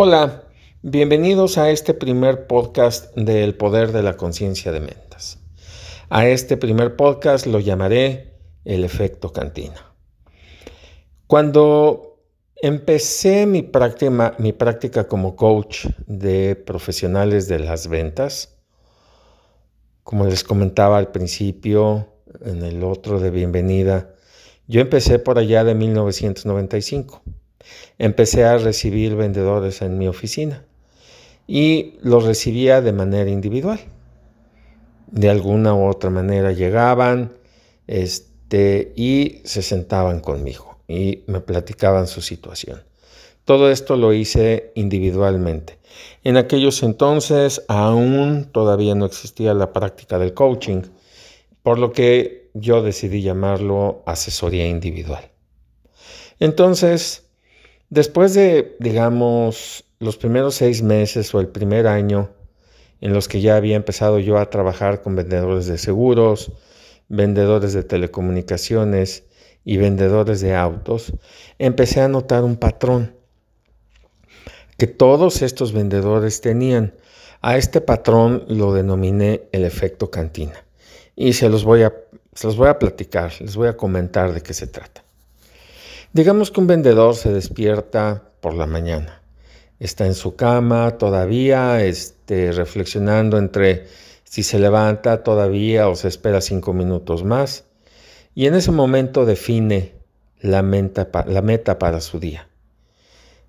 Hola, bienvenidos a este primer podcast del poder de la conciencia de mentas. A este primer podcast lo llamaré el efecto cantina. Cuando empecé mi práctica como coach de profesionales de las ventas, como les comentaba al principio, en el otro de bienvenida, yo empecé por allá de 1995 empecé a recibir vendedores en mi oficina y los recibía de manera individual. De alguna u otra manera llegaban este, y se sentaban conmigo y me platicaban su situación. Todo esto lo hice individualmente. En aquellos entonces aún todavía no existía la práctica del coaching, por lo que yo decidí llamarlo asesoría individual. Entonces, Después de, digamos, los primeros seis meses o el primer año en los que ya había empezado yo a trabajar con vendedores de seguros, vendedores de telecomunicaciones y vendedores de autos, empecé a notar un patrón que todos estos vendedores tenían. A este patrón lo denominé el efecto cantina y se los voy a, se los voy a platicar, les voy a comentar de qué se trata. Digamos que un vendedor se despierta por la mañana. Está en su cama todavía, este, reflexionando entre si se levanta todavía o se espera cinco minutos más. Y en ese momento define la meta, para su día.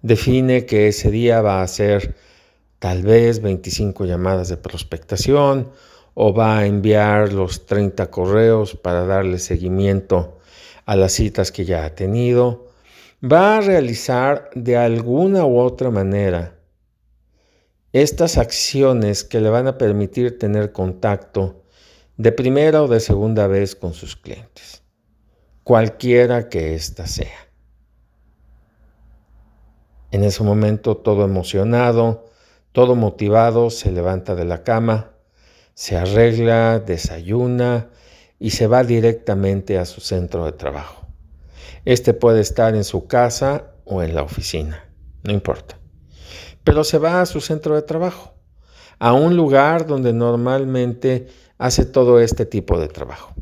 Define que ese día va a ser tal vez 25 llamadas de prospectación o va a enviar los 30 correos para darle seguimiento a las citas que ya ha tenido, va a realizar de alguna u otra manera estas acciones que le van a permitir tener contacto de primera o de segunda vez con sus clientes, cualquiera que ésta sea. En ese momento todo emocionado, todo motivado, se levanta de la cama, se arregla, desayuna, y se va directamente a su centro de trabajo. Este puede estar en su casa o en la oficina, no importa. Pero se va a su centro de trabajo, a un lugar donde normalmente hace todo este tipo de trabajo.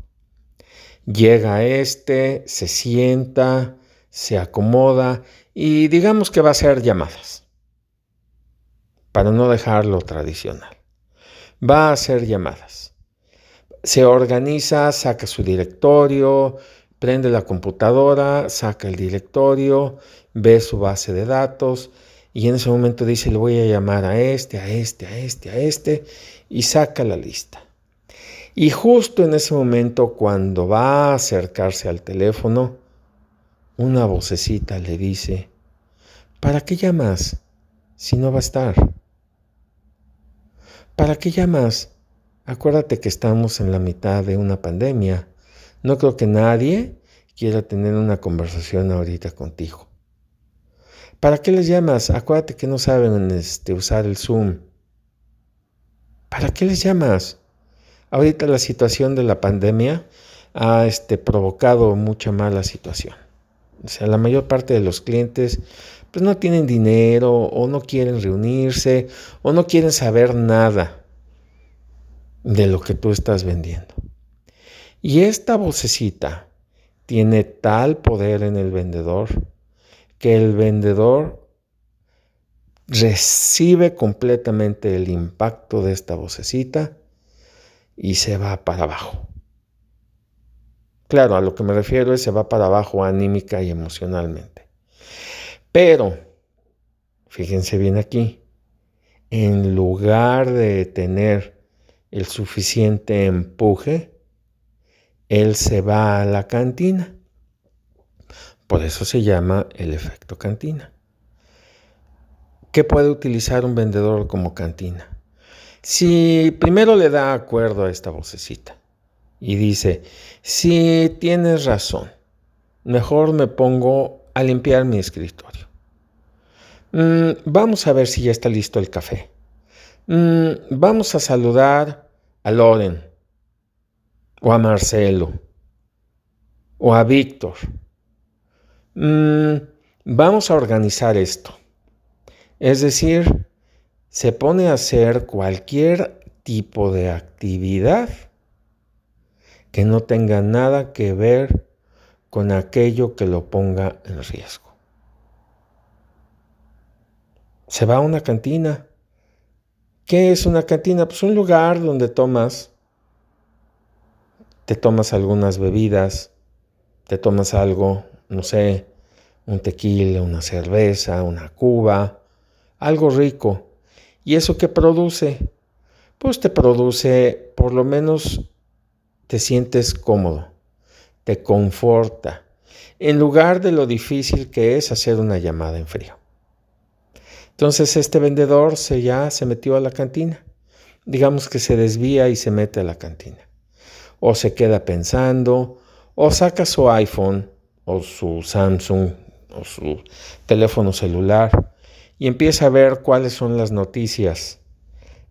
Llega este, se sienta, se acomoda y digamos que va a hacer llamadas, para no dejarlo tradicional. Va a hacer llamadas se organiza, saca su directorio, prende la computadora, saca el directorio, ve su base de datos y en ese momento dice, le voy a llamar a este, a este, a este, a este y saca la lista. Y justo en ese momento, cuando va a acercarse al teléfono, una vocecita le dice, ¿para qué llamas si no va a estar? ¿Para qué llamas Acuérdate que estamos en la mitad de una pandemia. No creo que nadie quiera tener una conversación ahorita contigo. ¿Para qué les llamas? Acuérdate que no saben este, usar el Zoom. ¿Para qué les llamas? Ahorita la situación de la pandemia ha este, provocado mucha mala situación. O sea, la mayor parte de los clientes pues no tienen dinero o no quieren reunirse o no quieren saber nada de lo que tú estás vendiendo. Y esta vocecita tiene tal poder en el vendedor que el vendedor recibe completamente el impacto de esta vocecita y se va para abajo. Claro, a lo que me refiero es se va para abajo anímica y emocionalmente. Pero, fíjense bien aquí, en lugar de tener el suficiente empuje, él se va a la cantina. Por eso se llama el efecto cantina. ¿Qué puede utilizar un vendedor como cantina? Si primero le da acuerdo a esta vocecita y dice, si tienes razón, mejor me pongo a limpiar mi escritorio. Mm, vamos a ver si ya está listo el café. Mm, vamos a saludar a Loren, o a Marcelo, o a Víctor. Mm, vamos a organizar esto. Es decir, se pone a hacer cualquier tipo de actividad que no tenga nada que ver con aquello que lo ponga en riesgo. Se va a una cantina. ¿Qué es una cantina? Pues un lugar donde tomas, te tomas algunas bebidas, te tomas algo, no sé, un tequila, una cerveza, una cuba, algo rico. ¿Y eso qué produce? Pues te produce, por lo menos te sientes cómodo, te conforta, en lugar de lo difícil que es hacer una llamada en frío. Entonces este vendedor se ya se metió a la cantina. Digamos que se desvía y se mete a la cantina. O se queda pensando, o saca su iPhone o su Samsung o su teléfono celular y empieza a ver cuáles son las noticias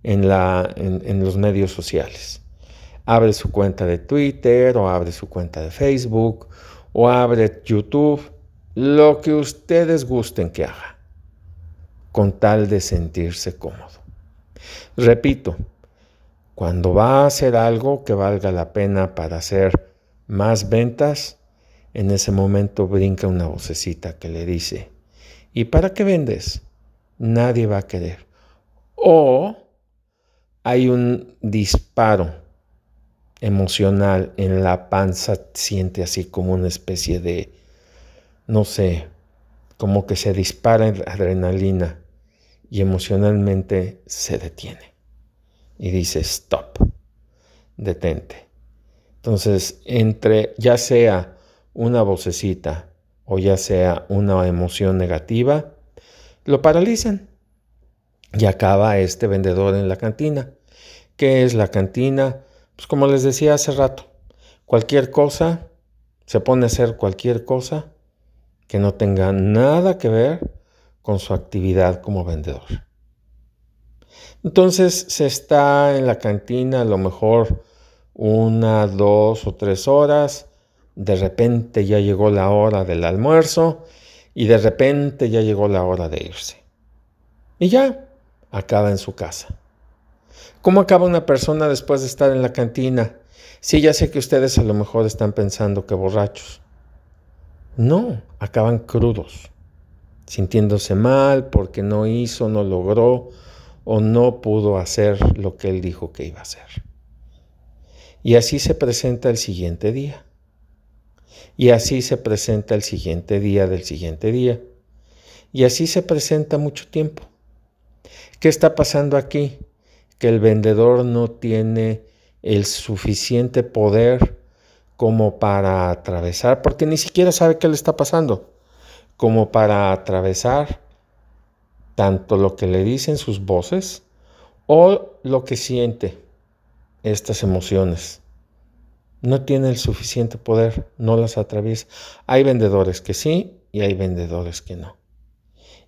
en, la, en, los medios sociales. Abre su cuenta de Twitter o abre su cuenta de Facebook o abre YouTube, lo que ustedes gusten que haga, con tal de sentirse cómodo. Repito, cuando va a hacer algo que valga la pena para hacer más ventas, en ese momento brinca una vocecita que le dice, ¿y para qué vendes? Nadie va a querer. O hay un disparo emocional en la panza, siente así como una especie de, no sé, como que se dispara adrenalina y emocionalmente se detiene. Y dice, stop, detente. Entonces, entre ya sea una vocecita o ya sea una emoción negativa, lo paralizan. Y acaba este vendedor en la cantina. ¿Qué es la cantina? Pues como les decía hace rato, cualquier cosa, se pone a hacer cualquier cosa que no tenga nada que ver con su actividad como vendedor. Entonces se está en la cantina a lo mejor una, dos o tres horas, de repente ya llegó la hora del almuerzo y de repente ya llegó la hora de irse. Y ya acaba en su casa. ¿Cómo acaba una persona después de estar en la cantina? Sí, ya sé que ustedes a lo mejor están pensando que borrachos. No, acaban crudos, sintiéndose mal porque no hizo, no logró o no pudo hacer lo que él dijo que iba a hacer. Y así se presenta el siguiente día. Y así se presenta el siguiente día del siguiente día. Y así se presenta mucho tiempo. ¿Qué está pasando aquí? Que el vendedor no tiene el suficiente poder como para atravesar, porque ni siquiera sabe qué le está pasando, como para atravesar tanto lo que le dicen sus voces o lo que siente estas emociones. No tiene el suficiente poder, no las atraviesa. Hay vendedores que sí y hay vendedores que no.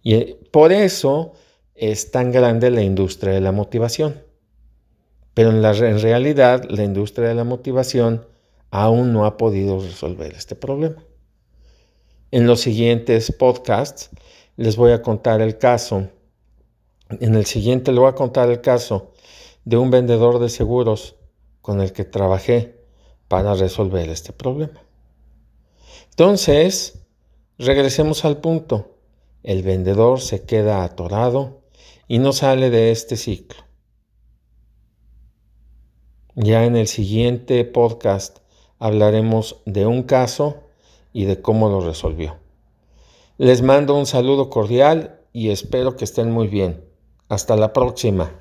Y eh, por eso es tan grande la industria de la motivación. Pero en, en realidad la industria de la motivación aún no ha podido resolver este problema. En los siguientes podcasts les voy a contar el caso. En el siguiente les voy a contar el caso de un vendedor de seguros con el que trabajé para resolver este problema. Entonces, regresemos al punto. El vendedor se queda atorado y no sale de este ciclo. Ya en el siguiente podcast hablaremos de un caso y de cómo lo resolvió. Les mando un saludo cordial y espero que estén muy bien. Hasta la próxima.